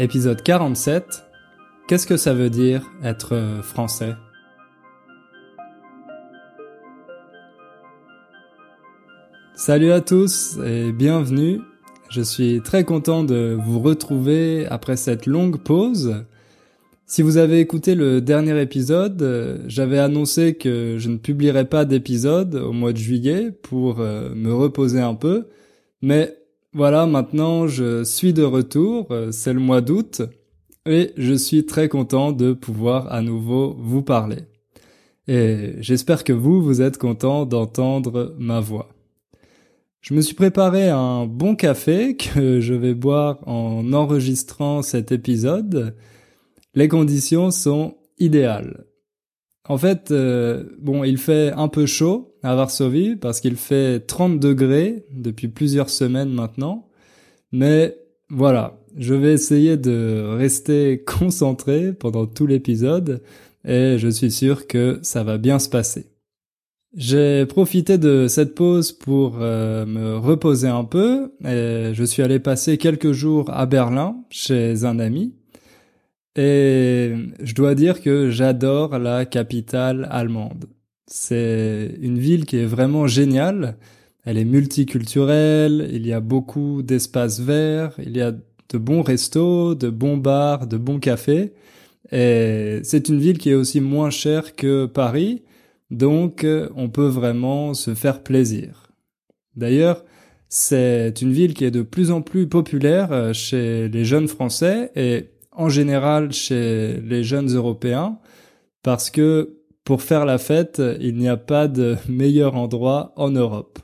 Épisode 47. Qu'est-ce que ça veut dire être français? Salut à tous et bienvenue. Je suis très content de vous retrouver après cette longue pause. Si vous avez écouté le dernier épisode, j'avais annoncé que je ne publierais pas d'épisode au mois de juillet pour euh, me reposer un peu, mais voilà, maintenant je suis de retour, euh, c'est le mois d'août, et je suis très content de pouvoir à nouveau vous parler. Et j'espère que vous, vous êtes content d'entendre ma voix. Je me suis préparé un bon café que je vais boire en enregistrant cet épisode. Les conditions sont idéales. En fait, euh, bon, il fait un peu chaud à Varsovie parce qu'il fait 30 degrés depuis plusieurs semaines maintenant. Mais voilà, je vais essayer de rester concentré pendant tout l'épisode et je suis sûr que ça va bien se passer. J'ai profité de cette pause pour euh, me reposer un peu et je suis allé passer quelques jours à Berlin chez un ami et je dois dire que j'adore la capitale allemande. C'est une ville qui est vraiment géniale. Elle est multiculturelle, il y a beaucoup d'espaces verts, il y a de bons restos, de bons bars, de bons cafés. Et c'est une ville qui est aussi moins chère que Paris, donc on peut vraiment se faire plaisir. D'ailleurs, c'est une ville qui est de plus en plus populaire chez les jeunes Français et en général chez les jeunes Européens parce que pour faire la fête, il n'y a pas de meilleur endroit en Europe.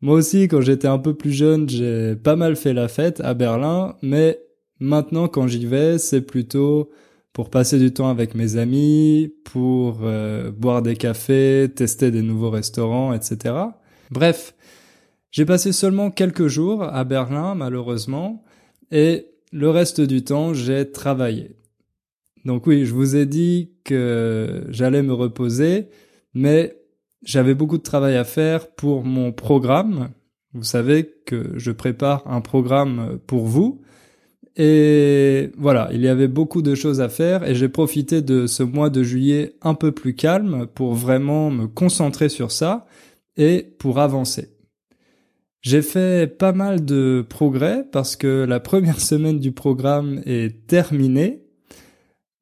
Moi aussi, quand j'étais un peu plus jeune, j'ai pas mal fait la fête à Berlin, mais maintenant quand j'y vais, c'est plutôt pour passer du temps avec mes amis, pour euh, boire des cafés, tester des nouveaux restaurants, etc. Bref, j'ai passé seulement quelques jours à Berlin, malheureusement, et le reste du temps, j'ai travaillé. Donc oui, je vous ai dit que j'allais me reposer, mais j'avais beaucoup de travail à faire pour mon programme. Vous savez que je prépare un programme pour vous. Et voilà, il y avait beaucoup de choses à faire et j'ai profité de ce mois de juillet un peu plus calme pour vraiment me concentrer sur ça et pour avancer. J'ai fait pas mal de progrès parce que la première semaine du programme est terminée.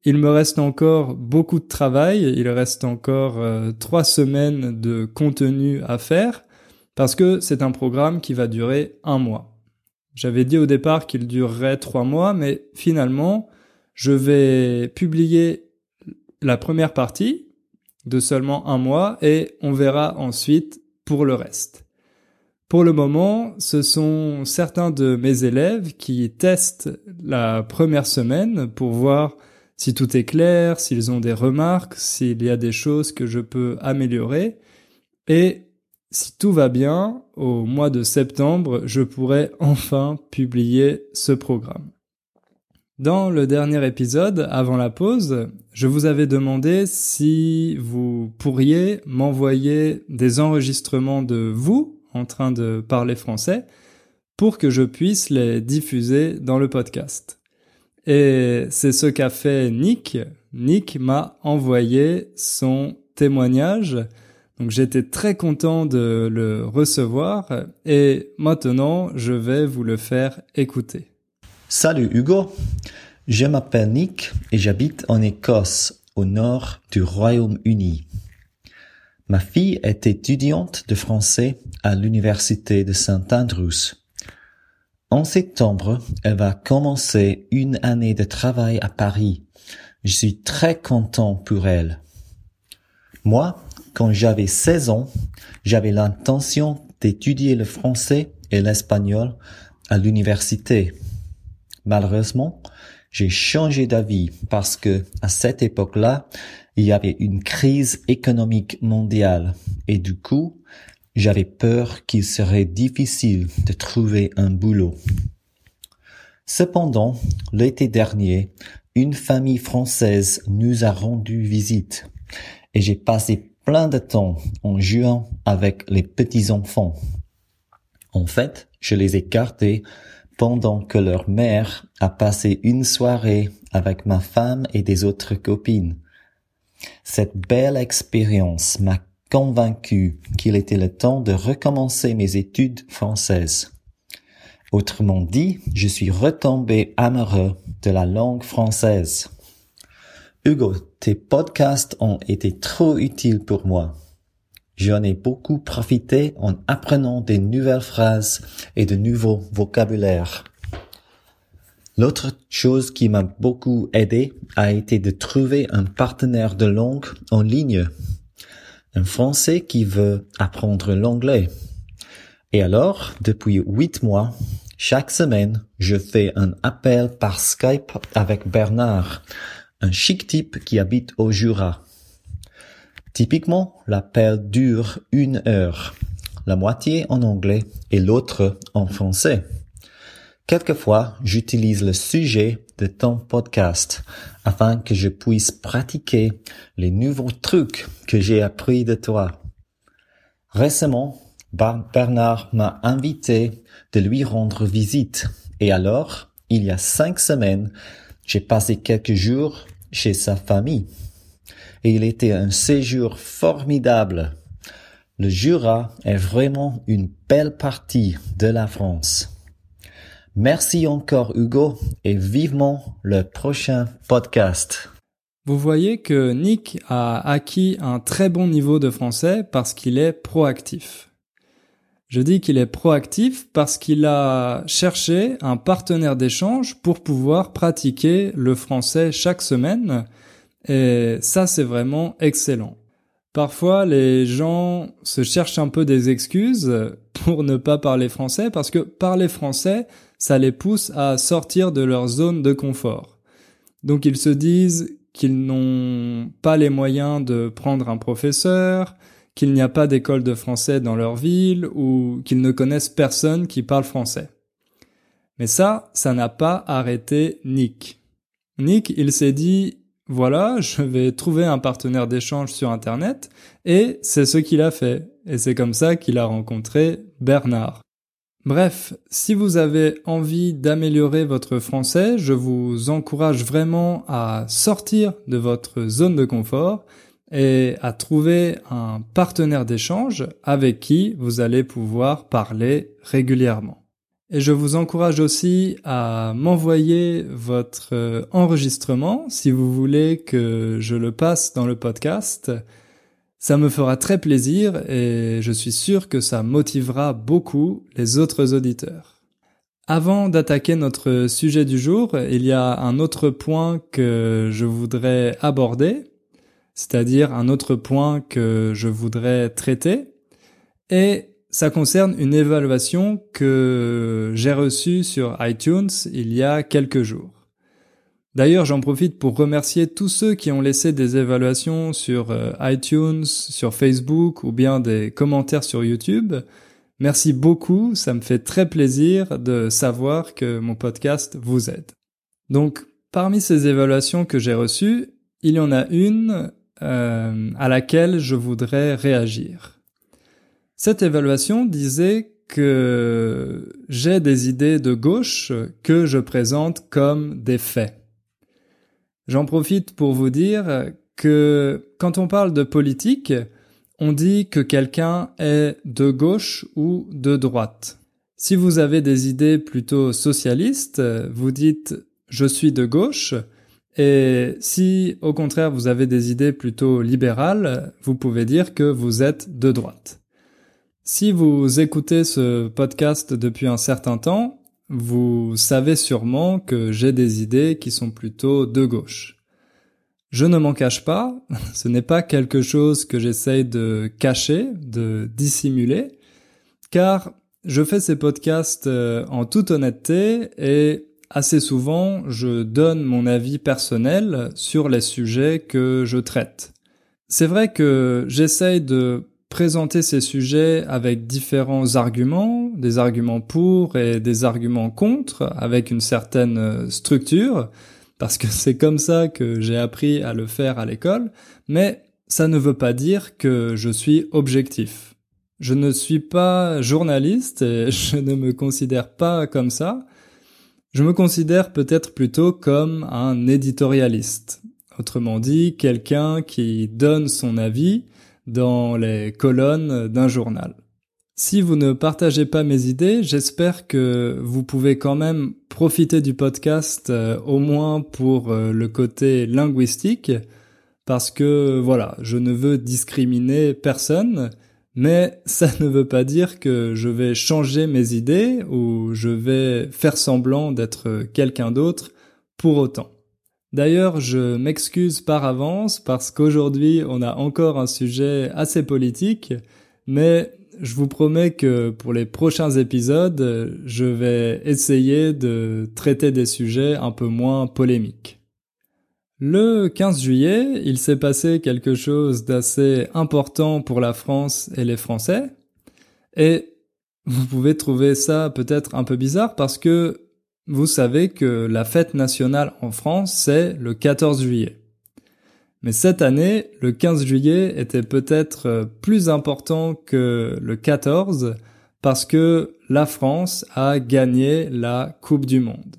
Il me reste encore beaucoup de travail, il reste encore euh, trois semaines de contenu à faire parce que c'est un programme qui va durer un mois. J'avais dit au départ qu'il durerait trois mois, mais finalement, je vais publier la première partie de seulement un mois et on verra ensuite pour le reste. Pour le moment, ce sont certains de mes élèves qui testent la première semaine pour voir si tout est clair, s'ils ont des remarques, s'il y a des choses que je peux améliorer. Et si tout va bien, au mois de septembre, je pourrai enfin publier ce programme. Dans le dernier épisode, avant la pause, je vous avais demandé si vous pourriez m'envoyer des enregistrements de vous en train de parler français pour que je puisse les diffuser dans le podcast. Et c'est ce qu'a fait Nick. Nick m'a envoyé son témoignage. Donc j'étais très content de le recevoir et maintenant je vais vous le faire écouter. Salut Hugo, je m'appelle Nick et j'habite en Écosse, au nord du Royaume-Uni. Ma fille est étudiante de français à l'université de Saint Andrews. En septembre, elle va commencer une année de travail à Paris. Je suis très content pour elle. Moi, quand j'avais 16 ans, j'avais l'intention d'étudier le français et l'espagnol à l'université. Malheureusement, j'ai changé d'avis parce que à cette époque-là, il y avait une crise économique mondiale et du coup, j'avais peur qu'il serait difficile de trouver un boulot. Cependant, l'été dernier, une famille française nous a rendu visite et j'ai passé plein de temps en jouant avec les petits enfants. En fait, je les ai gardés pendant que leur mère a passé une soirée avec ma femme et des autres copines. Cette belle expérience m'a convaincu qu'il était le temps de recommencer mes études françaises. Autrement dit, je suis retombé amoureux de la langue française. Hugo, tes podcasts ont été trop utiles pour moi. J'en ai beaucoup profité en apprenant des nouvelles phrases et de nouveaux vocabulaires. L'autre chose qui m'a beaucoup aidé a été de trouver un partenaire de langue en ligne. Un Français qui veut apprendre l'anglais. Et alors, depuis huit mois, chaque semaine, je fais un appel par Skype avec Bernard, un chic type qui habite au Jura. Typiquement, l'appel dure une heure, la moitié en anglais et l'autre en français. Quelquefois, j'utilise le sujet de ton podcast afin que je puisse pratiquer les nouveaux trucs que j'ai appris de toi. Récemment, Bernard m'a invité de lui rendre visite et alors, il y a cinq semaines, j'ai passé quelques jours chez sa famille et il était un séjour formidable. Le Jura est vraiment une belle partie de la France. Merci encore Hugo et vivement le prochain podcast. Vous voyez que Nick a acquis un très bon niveau de français parce qu'il est proactif. Je dis qu'il est proactif parce qu'il a cherché un partenaire d'échange pour pouvoir pratiquer le français chaque semaine et ça, c'est vraiment excellent. Parfois, les gens se cherchent un peu des excuses pour ne pas parler français parce que parler français, ça les pousse à sortir de leur zone de confort. Donc ils se disent qu'ils n'ont pas les moyens de prendre un professeur, qu'il n'y a pas d'école de français dans leur ville ou qu'ils ne connaissent personne qui parle français. Mais ça, ça n'a pas arrêté Nick. Nick, il s'est dit, voilà, je vais trouver un partenaire d'échange sur Internet, et c'est ce qu'il a fait. Et c'est comme ça qu'il a rencontré Bernard. Bref, si vous avez envie d'améliorer votre français, je vous encourage vraiment à sortir de votre zone de confort et à trouver un partenaire d'échange avec qui vous allez pouvoir parler régulièrement. Et je vous encourage aussi à m'envoyer votre enregistrement si vous voulez que je le passe dans le podcast. Ça me fera très plaisir et je suis sûr que ça motivera beaucoup les autres auditeurs. Avant d'attaquer notre sujet du jour, il y a un autre point que je voudrais aborder, c'est-à-dire un autre point que je voudrais traiter. Et ça concerne une évaluation que j'ai reçue sur iTunes il y a quelques jours. D'ailleurs, j'en profite pour remercier tous ceux qui ont laissé des évaluations sur euh, iTunes, sur Facebook ou bien des commentaires sur YouTube. Merci beaucoup, ça me fait très plaisir de savoir que mon podcast vous aide. Donc, parmi ces évaluations que j'ai reçues, il y en a une euh, à laquelle je voudrais réagir. Cette évaluation disait que j'ai des idées de gauche que je présente comme des faits. J'en profite pour vous dire que quand on parle de politique, on dit que quelqu'un est de gauche ou de droite. Si vous avez des idées plutôt socialistes, vous dites je suis de gauche, et si au contraire vous avez des idées plutôt libérales, vous pouvez dire que vous êtes de droite. Si vous écoutez ce podcast depuis un certain temps, vous savez sûrement que j'ai des idées qui sont plutôt de gauche. Je ne m'en cache pas, ce n'est pas quelque chose que j'essaye de cacher, de dissimuler, car je fais ces podcasts euh, en toute honnêteté et assez souvent je donne mon avis personnel sur les sujets que je traite. C'est vrai que j'essaye de présenter ces sujets avec différents arguments, des arguments pour et des arguments contre, avec une certaine euh, structure, parce que c'est comme ça que j'ai appris à le faire à l'école, mais ça ne veut pas dire que je suis objectif. Je ne suis pas journaliste et je ne me considère pas comme ça. Je me considère peut-être plutôt comme un éditorialiste. Autrement dit, quelqu'un qui donne son avis dans les colonnes d'un journal. Si vous ne partagez pas mes idées, j'espère que vous pouvez quand même profiter du podcast euh, au moins pour euh, le côté linguistique, parce que voilà, je ne veux discriminer personne, mais ça ne veut pas dire que je vais changer mes idées ou je vais faire semblant d'être quelqu'un d'autre pour autant. D'ailleurs, je m'excuse par avance parce qu'aujourd'hui on a encore un sujet assez politique, mais je vous promets que pour les prochains épisodes, je vais essayer de traiter des sujets un peu moins polémiques. Le 15 juillet, il s'est passé quelque chose d'assez important pour la France et les Français, et vous pouvez trouver ça peut-être un peu bizarre parce que vous savez que la fête nationale en France, c'est le 14 juillet. Mais cette année, le 15 juillet était peut-être euh, plus important que le 14 parce que la France a gagné la Coupe du Monde.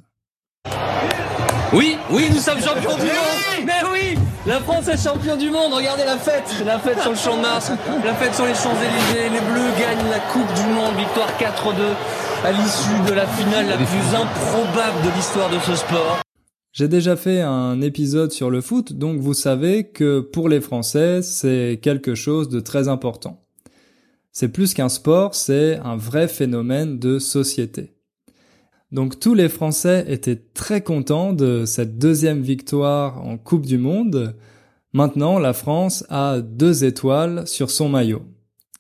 Oui, oui, nous sommes champions du monde. Mais oui La France est champion du monde. Regardez la fête. La fête sur le Champ de Mars, la fête sur les Champs-Élysées, les Bleus gagnent la Coupe du Monde, victoire 4-2 à l'issue de la finale la plus improbable de l'histoire de ce sport. J'ai déjà fait un épisode sur le foot, donc vous savez que pour les Français, c'est quelque chose de très important. C'est plus qu'un sport, c'est un vrai phénomène de société. Donc tous les Français étaient très contents de cette deuxième victoire en Coupe du Monde. Maintenant, la France a deux étoiles sur son maillot.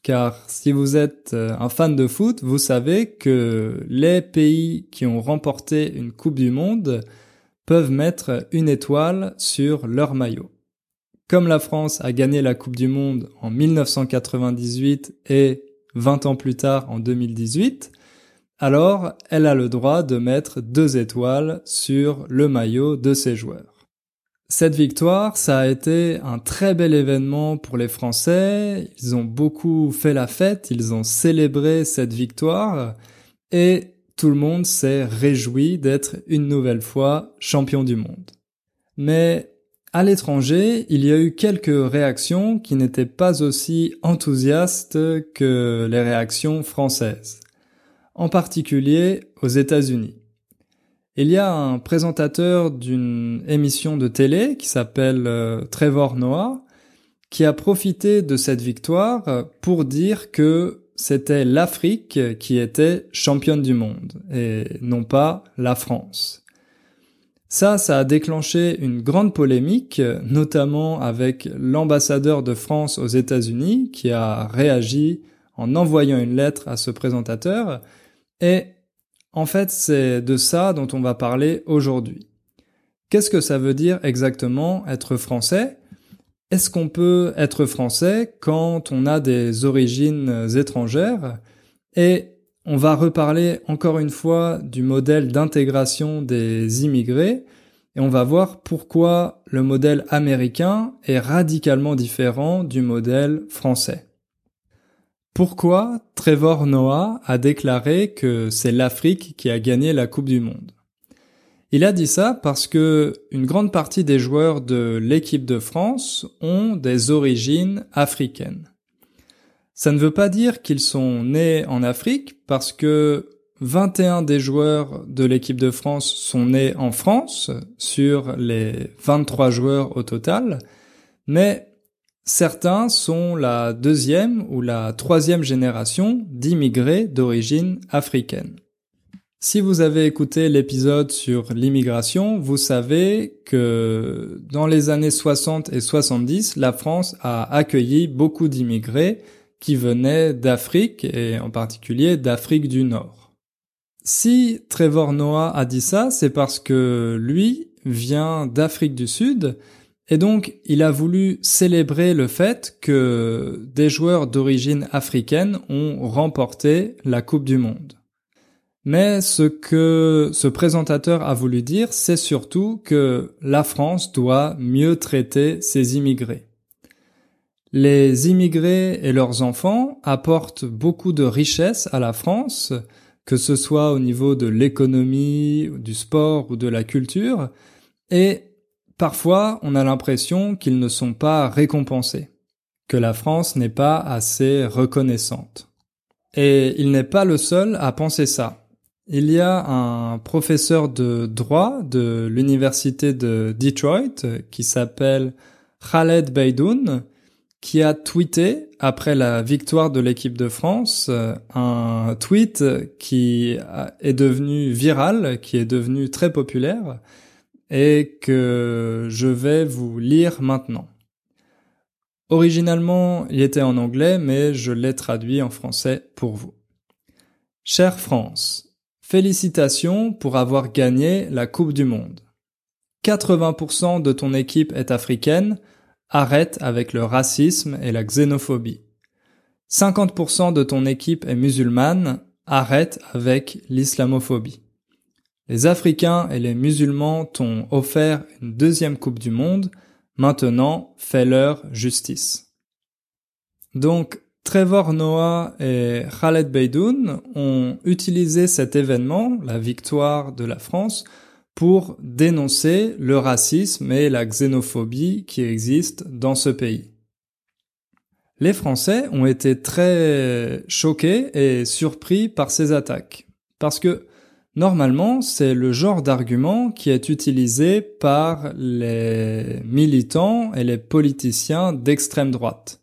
Car si vous êtes euh, un fan de foot, vous savez que les pays qui ont remporté une Coupe du Monde peuvent mettre une étoile sur leur maillot. Comme la France a gagné la Coupe du Monde en 1998 et 20 ans plus tard en 2018, alors elle a le droit de mettre deux étoiles sur le maillot de ses joueurs. Cette victoire, ça a été un très bel événement pour les Français, ils ont beaucoup fait la fête, ils ont célébré cette victoire, et tout le monde s'est réjoui d'être une nouvelle fois champion du monde. Mais à l'étranger, il y a eu quelques réactions qui n'étaient pas aussi enthousiastes que les réactions françaises, en particulier aux États-Unis. Il y a un présentateur d'une émission de télé qui s'appelle euh, Trevor Noah qui a profité de cette victoire pour dire que c'était l'Afrique qui était championne du monde et non pas la France. Ça, ça a déclenché une grande polémique, notamment avec l'ambassadeur de France aux États-Unis qui a réagi en envoyant une lettre à ce présentateur. Et en fait, c'est de ça dont on va parler aujourd'hui. Qu'est-ce que ça veut dire exactement être français? Est-ce qu'on peut être français quand on a des origines étrangères? Et on va reparler encore une fois du modèle d'intégration des immigrés et on va voir pourquoi le modèle américain est radicalement différent du modèle français. Pourquoi Trevor Noah a déclaré que c'est l'Afrique qui a gagné la Coupe du Monde? Il a dit ça parce que une grande partie des joueurs de l'équipe de France ont des origines africaines. Ça ne veut pas dire qu'ils sont nés en Afrique parce que 21 des joueurs de l'équipe de France sont nés en France sur les 23 joueurs au total, mais certains sont la deuxième ou la troisième génération d'immigrés d'origine africaine. Si vous avez écouté l'épisode sur l'immigration, vous savez que dans les années 60 et 70, la France a accueilli beaucoup d'immigrés qui venaient d'Afrique et en particulier d'Afrique du Nord. Si Trevor Noah a dit ça, c'est parce que lui vient d'Afrique du Sud et donc il a voulu célébrer le fait que des joueurs d'origine africaine ont remporté la Coupe du Monde. Mais ce que ce présentateur a voulu dire, c'est surtout que la France doit mieux traiter ses immigrés. Les immigrés et leurs enfants apportent beaucoup de richesses à la France, que ce soit au niveau de l'économie, du sport ou de la culture, et parfois on a l'impression qu'ils ne sont pas récompensés, que la France n'est pas assez reconnaissante. Et il n'est pas le seul à penser ça. Il y a un professeur de droit de l'université de Detroit qui s'appelle Khaled Beidoun qui a tweeté après la victoire de l'équipe de France un tweet qui est devenu viral, qui est devenu très populaire et que je vais vous lire maintenant. Originalement, il était en anglais, mais je l'ai traduit en français pour vous. Chère France, Félicitations pour avoir gagné la Coupe du Monde. 80% de ton équipe est africaine, arrête avec le racisme et la xénophobie. 50% de ton équipe est musulmane, arrête avec l'islamophobie. Les Africains et les musulmans t'ont offert une deuxième Coupe du Monde, maintenant fais-leur justice. Donc, Trevor Noah et Khaled Beidoun ont utilisé cet événement, la victoire de la France, pour dénoncer le racisme et la xénophobie qui existent dans ce pays. Les Français ont été très choqués et surpris par ces attaques, parce que normalement c'est le genre d'argument qui est utilisé par les militants et les politiciens d'extrême droite.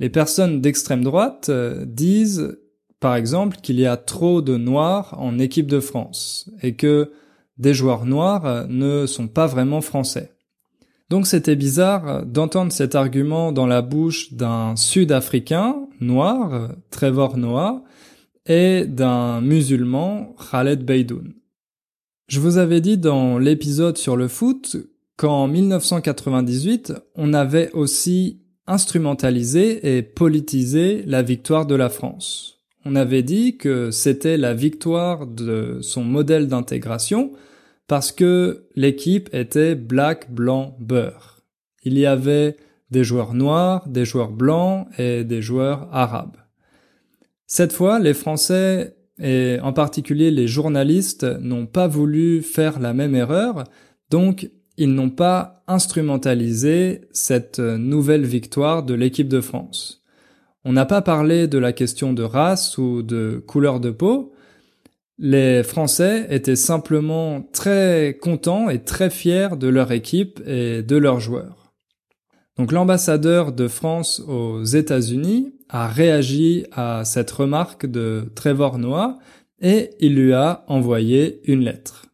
Les personnes d'extrême droite euh, disent, par exemple, qu'il y a trop de noirs en équipe de France et que des joueurs noirs euh, ne sont pas vraiment français. Donc c'était bizarre d'entendre cet argument dans la bouche d'un Sud-Africain noir, Trevor Noah, et d'un musulman, Khaled Beidoun. Je vous avais dit dans l'épisode sur le foot qu'en 1998, on avait aussi instrumentaliser et politiser la victoire de la France. On avait dit que c'était la victoire de son modèle d'intégration parce que l'équipe était black, blanc, beurre. Il y avait des joueurs noirs, des joueurs blancs et des joueurs arabes. Cette fois, les Français et en particulier les journalistes n'ont pas voulu faire la même erreur, donc ils n'ont pas instrumentalisé cette nouvelle victoire de l'équipe de France. On n'a pas parlé de la question de race ou de couleur de peau. Les Français étaient simplement très contents et très fiers de leur équipe et de leurs joueurs. Donc l'ambassadeur de France aux États-Unis a réagi à cette remarque de Trevor Noah et il lui a envoyé une lettre.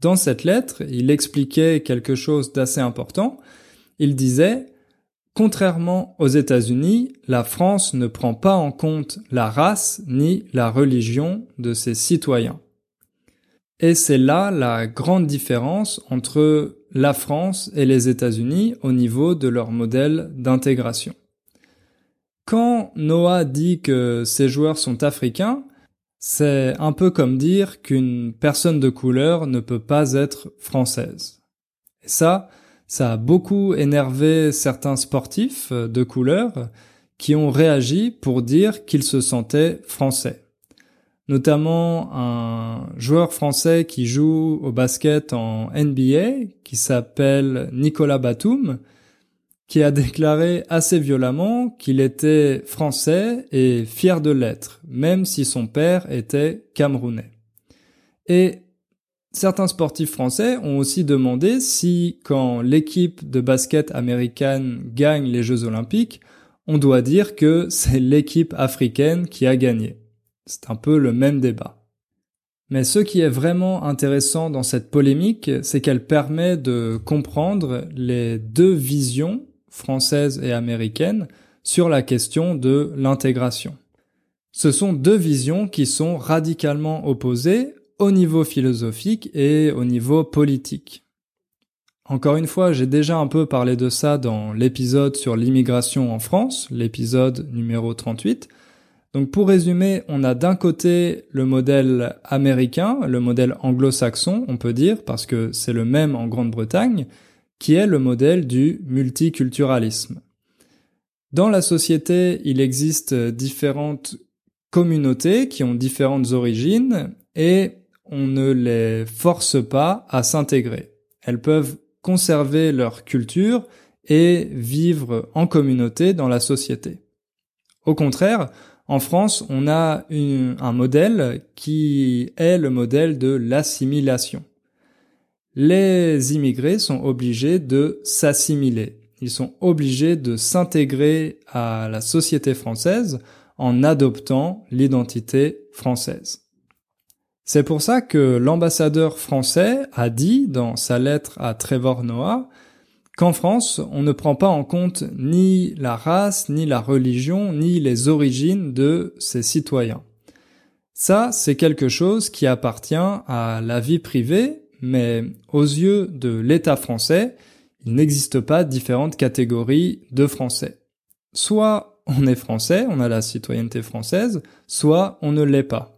Dans cette lettre, il expliquait quelque chose d'assez important. Il disait Contrairement aux États-Unis, la France ne prend pas en compte la race ni la religion de ses citoyens. Et c'est là la grande différence entre la France et les États-Unis au niveau de leur modèle d'intégration. Quand Noah dit que ces joueurs sont africains, c'est un peu comme dire qu'une personne de couleur ne peut pas être française. Et ça, ça a beaucoup énervé certains sportifs de couleur qui ont réagi pour dire qu'ils se sentaient français. Notamment un joueur français qui joue au basket en NBA, qui s'appelle Nicolas Batum, qui a déclaré assez violemment qu'il était français et fier de l'être, même si son père était camerounais. Et certains sportifs français ont aussi demandé si, quand l'équipe de basket américaine gagne les Jeux olympiques, on doit dire que c'est l'équipe africaine qui a gagné. C'est un peu le même débat. Mais ce qui est vraiment intéressant dans cette polémique, c'est qu'elle permet de comprendre les deux visions française et américaine sur la question de l'intégration. Ce sont deux visions qui sont radicalement opposées au niveau philosophique et au niveau politique. Encore une fois, j'ai déjà un peu parlé de ça dans l'épisode sur l'immigration en France, l'épisode numéro 38. Donc pour résumer, on a d'un côté le modèle américain, le modèle anglo-saxon, on peut dire, parce que c'est le même en Grande-Bretagne, qui est le modèle du multiculturalisme. Dans la société, il existe différentes communautés qui ont différentes origines et on ne les force pas à s'intégrer. Elles peuvent conserver leur culture et vivre en communauté dans la société. Au contraire, en France, on a un modèle qui est le modèle de l'assimilation. Les immigrés sont obligés de s'assimiler. Ils sont obligés de s'intégrer à la société française en adoptant l'identité française. C'est pour ça que l'ambassadeur français a dit dans sa lettre à Trevor Noah qu'en France, on ne prend pas en compte ni la race, ni la religion, ni les origines de ses citoyens. Ça, c'est quelque chose qui appartient à la vie privée, mais aux yeux de l'État français, il n'existe pas différentes catégories de Français. Soit on est français, on a la citoyenneté française, soit on ne l'est pas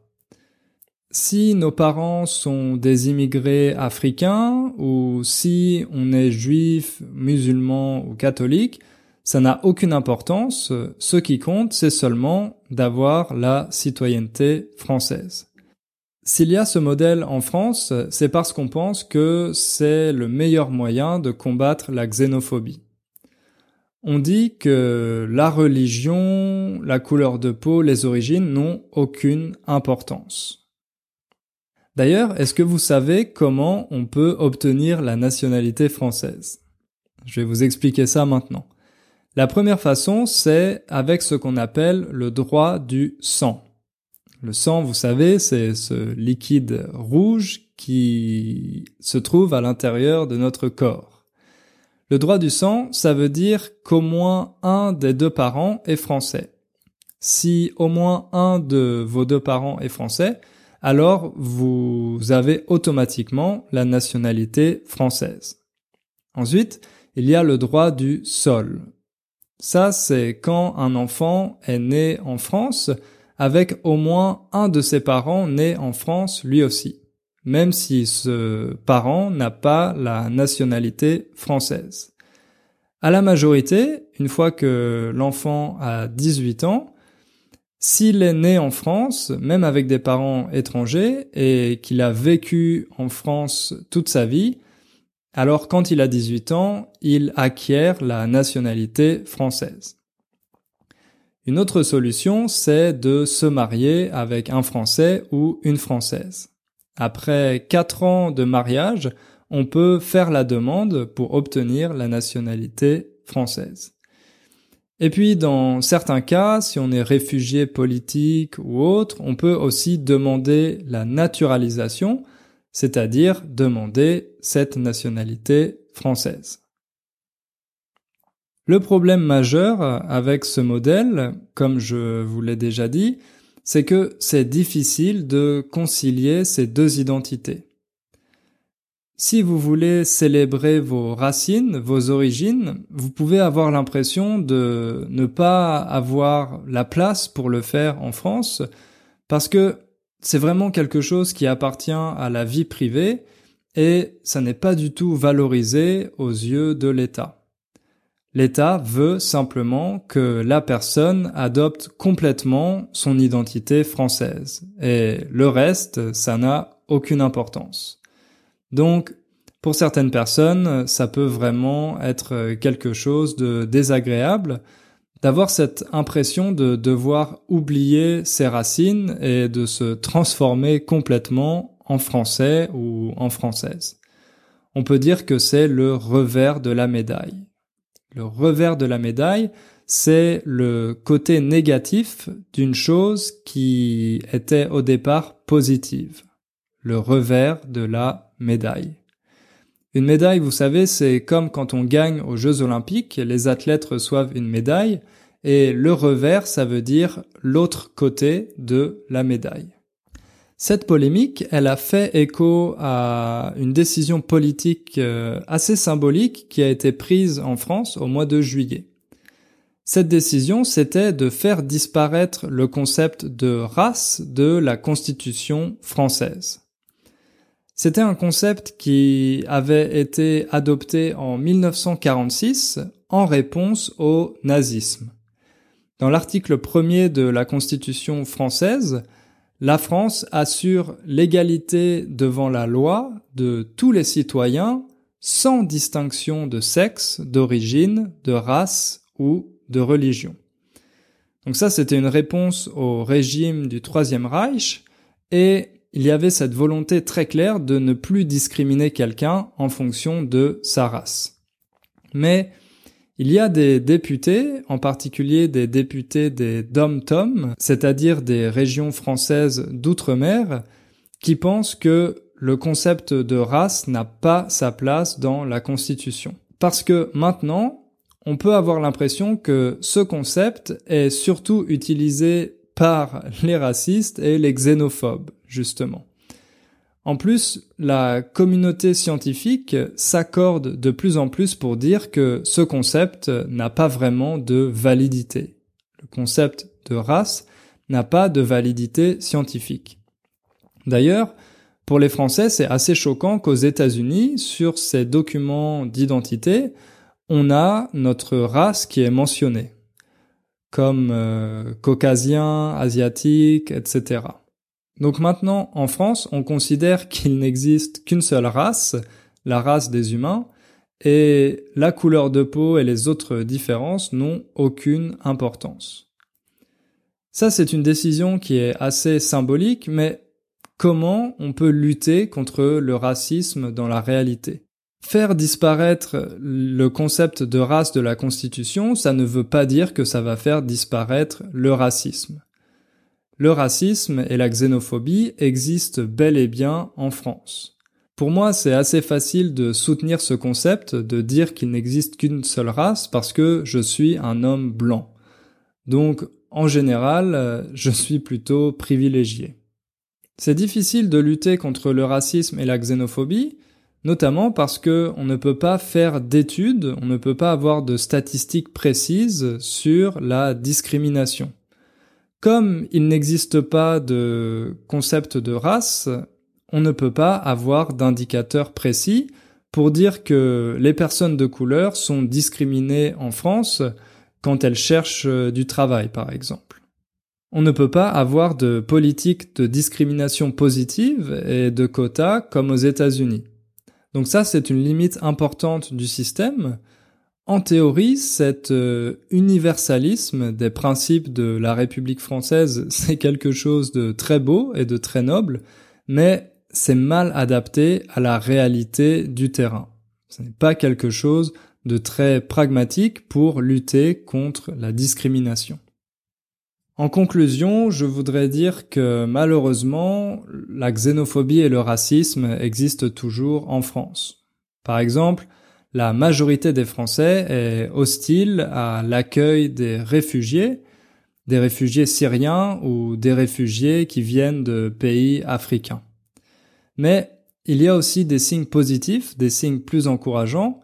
si nos parents sont des immigrés africains ou si on est juif, musulman ou catholique, ça n'a aucune importance. Ce qui compte, c'est seulement d'avoir la citoyenneté française. S'il y a ce modèle en France, c'est parce qu'on pense que c'est le meilleur moyen de combattre la xénophobie. On dit que la religion, la couleur de peau, les origines n'ont aucune importance. D'ailleurs, est-ce que vous savez comment on peut obtenir la nationalité française? Je vais vous expliquer ça maintenant. La première façon, c'est avec ce qu'on appelle le droit du sang. Le sang, vous savez, c'est ce liquide rouge qui se trouve à l'intérieur de notre corps. Le droit du sang, ça veut dire qu'au moins un des deux parents est français. Si au moins un de vos deux parents est français, alors vous avez automatiquement la nationalité française. Ensuite, il y a le droit du sol. Ça, c'est quand un enfant est né en France avec au moins un de ses parents né en France lui aussi, même si ce parent n'a pas la nationalité française. À la majorité, une fois que l'enfant a 18 ans, s'il est né en France, même avec des parents étrangers, et qu'il a vécu en France toute sa vie, alors quand il a 18 ans, il acquiert la nationalité française. Une autre solution, c'est de se marier avec un Français ou une Française. Après 4 ans de mariage, on peut faire la demande pour obtenir la nationalité française. Et puis, dans certains cas, si on est réfugié politique ou autre, on peut aussi demander la naturalisation, c'est-à-dire demander cette nationalité française. Le problème majeur avec ce modèle, comme je vous l'ai déjà dit, c'est que c'est difficile de concilier ces deux identités. Si vous voulez célébrer vos racines, vos origines, vous pouvez avoir l'impression de ne pas avoir la place pour le faire en France parce que c'est vraiment quelque chose qui appartient à la vie privée et ça n'est pas du tout valorisé aux yeux de l'État. L'État veut simplement que la personne adopte complètement son identité française et le reste, ça n'a aucune importance. Donc, pour certaines personnes, ça peut vraiment être quelque chose de désagréable d'avoir cette impression de devoir oublier ses racines et de se transformer complètement en français ou en française. On peut dire que c'est le revers de la médaille. Le revers de la médaille, c'est le côté négatif d'une chose qui était au départ positive. Le revers de la Une médaille, vous savez, c'est comme quand on gagne aux Jeux olympiques, les athlètes reçoivent une médaille, et le revers, ça veut dire l'autre côté de la médaille. Cette polémique, elle a fait écho à une décision politique euh, assez symbolique qui a été prise en France au mois de juillet. Cette décision, c'était de faire disparaître le concept de race de la Constitution française. C'était un concept qui avait été adopté en 1946 en réponse au nazisme. Dans l'article premier de la Constitution française, la France assure l'égalité devant la loi de tous les citoyens sans distinction de sexe, d'origine, de race ou de religion. Donc ça, c'était une réponse au régime du Troisième Reich et il y avait cette volonté très claire de ne plus discriminer quelqu'un en fonction de sa race. Mais il y a des députés, en particulier des députés des dom-tom, c'est-à-dire des régions françaises d'outre-mer, qui pensent que le concept de race n'a pas sa place dans la Constitution. Parce que maintenant, on peut avoir l'impression que ce concept est surtout utilisé par les racistes et les xénophobes, justement. En plus, la communauté scientifique s'accorde de plus en plus pour dire que ce concept n'a pas vraiment de validité. Le concept de race n'a pas de validité scientifique. D'ailleurs, pour les Français, c'est assez choquant qu'aux États-Unis, sur ces documents d'identité, on a notre race qui est mentionnée, comme euh, caucasien, asiatique, etc. Donc maintenant, en France, on considère qu'il n'existe qu'une seule race, la race des humains, et la couleur de peau et les autres différences n'ont aucune importance. Ça, c'est une décision qui est assez symbolique, mais comment on peut lutter contre le racisme dans la réalité? Faire disparaître le concept de race de la Constitution, ça ne veut pas dire que ça va faire disparaître le racisme le racisme et la xénophobie existent bel et bien en France. Pour moi, c'est assez facile de soutenir ce concept, de dire qu'il n'existe qu'une seule race parce que je suis un homme blanc. Donc, en général, je suis plutôt privilégié. C'est difficile de lutter contre le racisme et la xénophobie, notamment parce que on ne peut pas faire d'études, on ne peut pas avoir de statistiques précises sur la discrimination. Comme il n'existe pas de concept de race, on ne peut pas avoir d'indicateur précis pour dire que les personnes de couleur sont discriminées en France quand elles cherchent du travail, par exemple. On ne peut pas avoir de politique de discrimination positive et de quotas comme aux États-Unis. Donc ça, c'est une limite importante du système, en théorie, cet euh, universalisme des principes de la République française, c'est quelque chose de très beau et de très noble, mais c'est mal adapté à la réalité du terrain. Ce n'est pas quelque chose de très pragmatique pour lutter contre la discrimination. En conclusion, je voudrais dire que malheureusement, la xénophobie et le racisme existent toujours en France. Par exemple, la majorité des Français est hostile à l'accueil des réfugiés, des réfugiés syriens ou des réfugiés qui viennent de pays africains. Mais il y a aussi des signes positifs, des signes plus encourageants.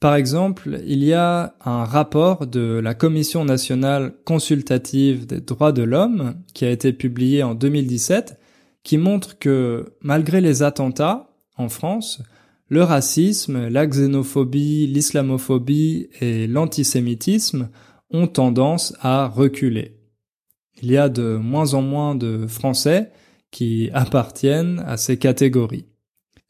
Par exemple, il y a un rapport de la Commission nationale consultative des droits de l'homme qui a été publié en 2017 qui montre que malgré les attentats en France, le racisme, la xénophobie, l'islamophobie et l'antisémitisme ont tendance à reculer. Il y a de moins en moins de Français qui appartiennent à ces catégories.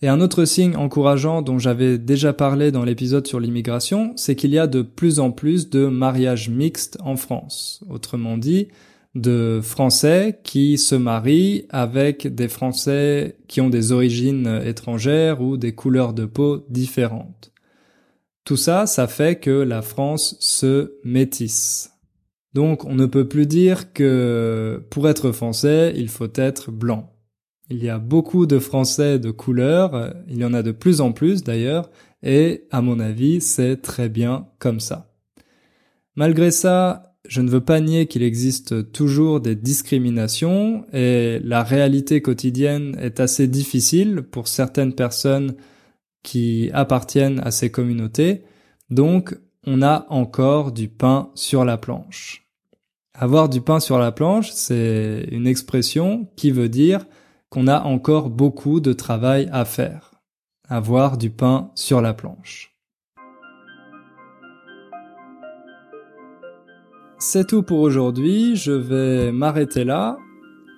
Et un autre signe encourageant dont j'avais déjà parlé dans l'épisode sur l'immigration, c'est qu'il y a de plus en plus de mariages mixtes en France. Autrement dit, de Français qui se marient avec des Français qui ont des origines étrangères ou des couleurs de peau différentes. Tout ça, ça fait que la France se métisse. Donc on ne peut plus dire que pour être français, il faut être blanc. Il y a beaucoup de Français de couleur, il y en a de plus en plus d'ailleurs, et à mon avis, c'est très bien comme ça. Malgré ça, je ne veux pas nier qu'il existe toujours des discriminations et la réalité quotidienne est assez difficile pour certaines personnes qui appartiennent à ces communautés. Donc, on a encore du pain sur la planche. Avoir du pain sur la planche, c'est une expression qui veut dire qu'on a encore beaucoup de travail à faire. Avoir du pain sur la planche. C'est tout pour aujourd'hui. Je vais m'arrêter là.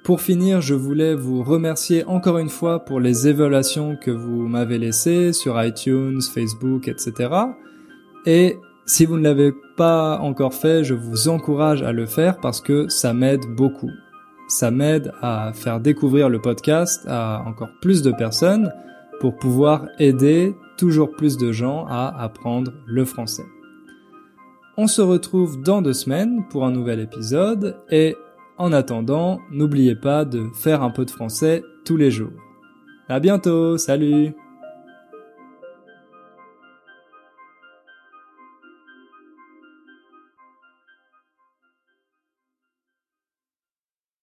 Pour finir, je voulais vous remercier encore une fois pour les évaluations que vous m'avez laissées sur iTunes, Facebook, etc. Et si vous ne l'avez pas encore fait, je vous encourage à le faire parce que ça m'aide beaucoup. Ça m'aide à faire découvrir le podcast à encore plus de personnes pour pouvoir aider toujours plus de gens à apprendre le français. On se retrouve dans deux semaines pour un nouvel épisode et en attendant, n'oubliez pas de faire un peu de français tous les jours. À bientôt, salut!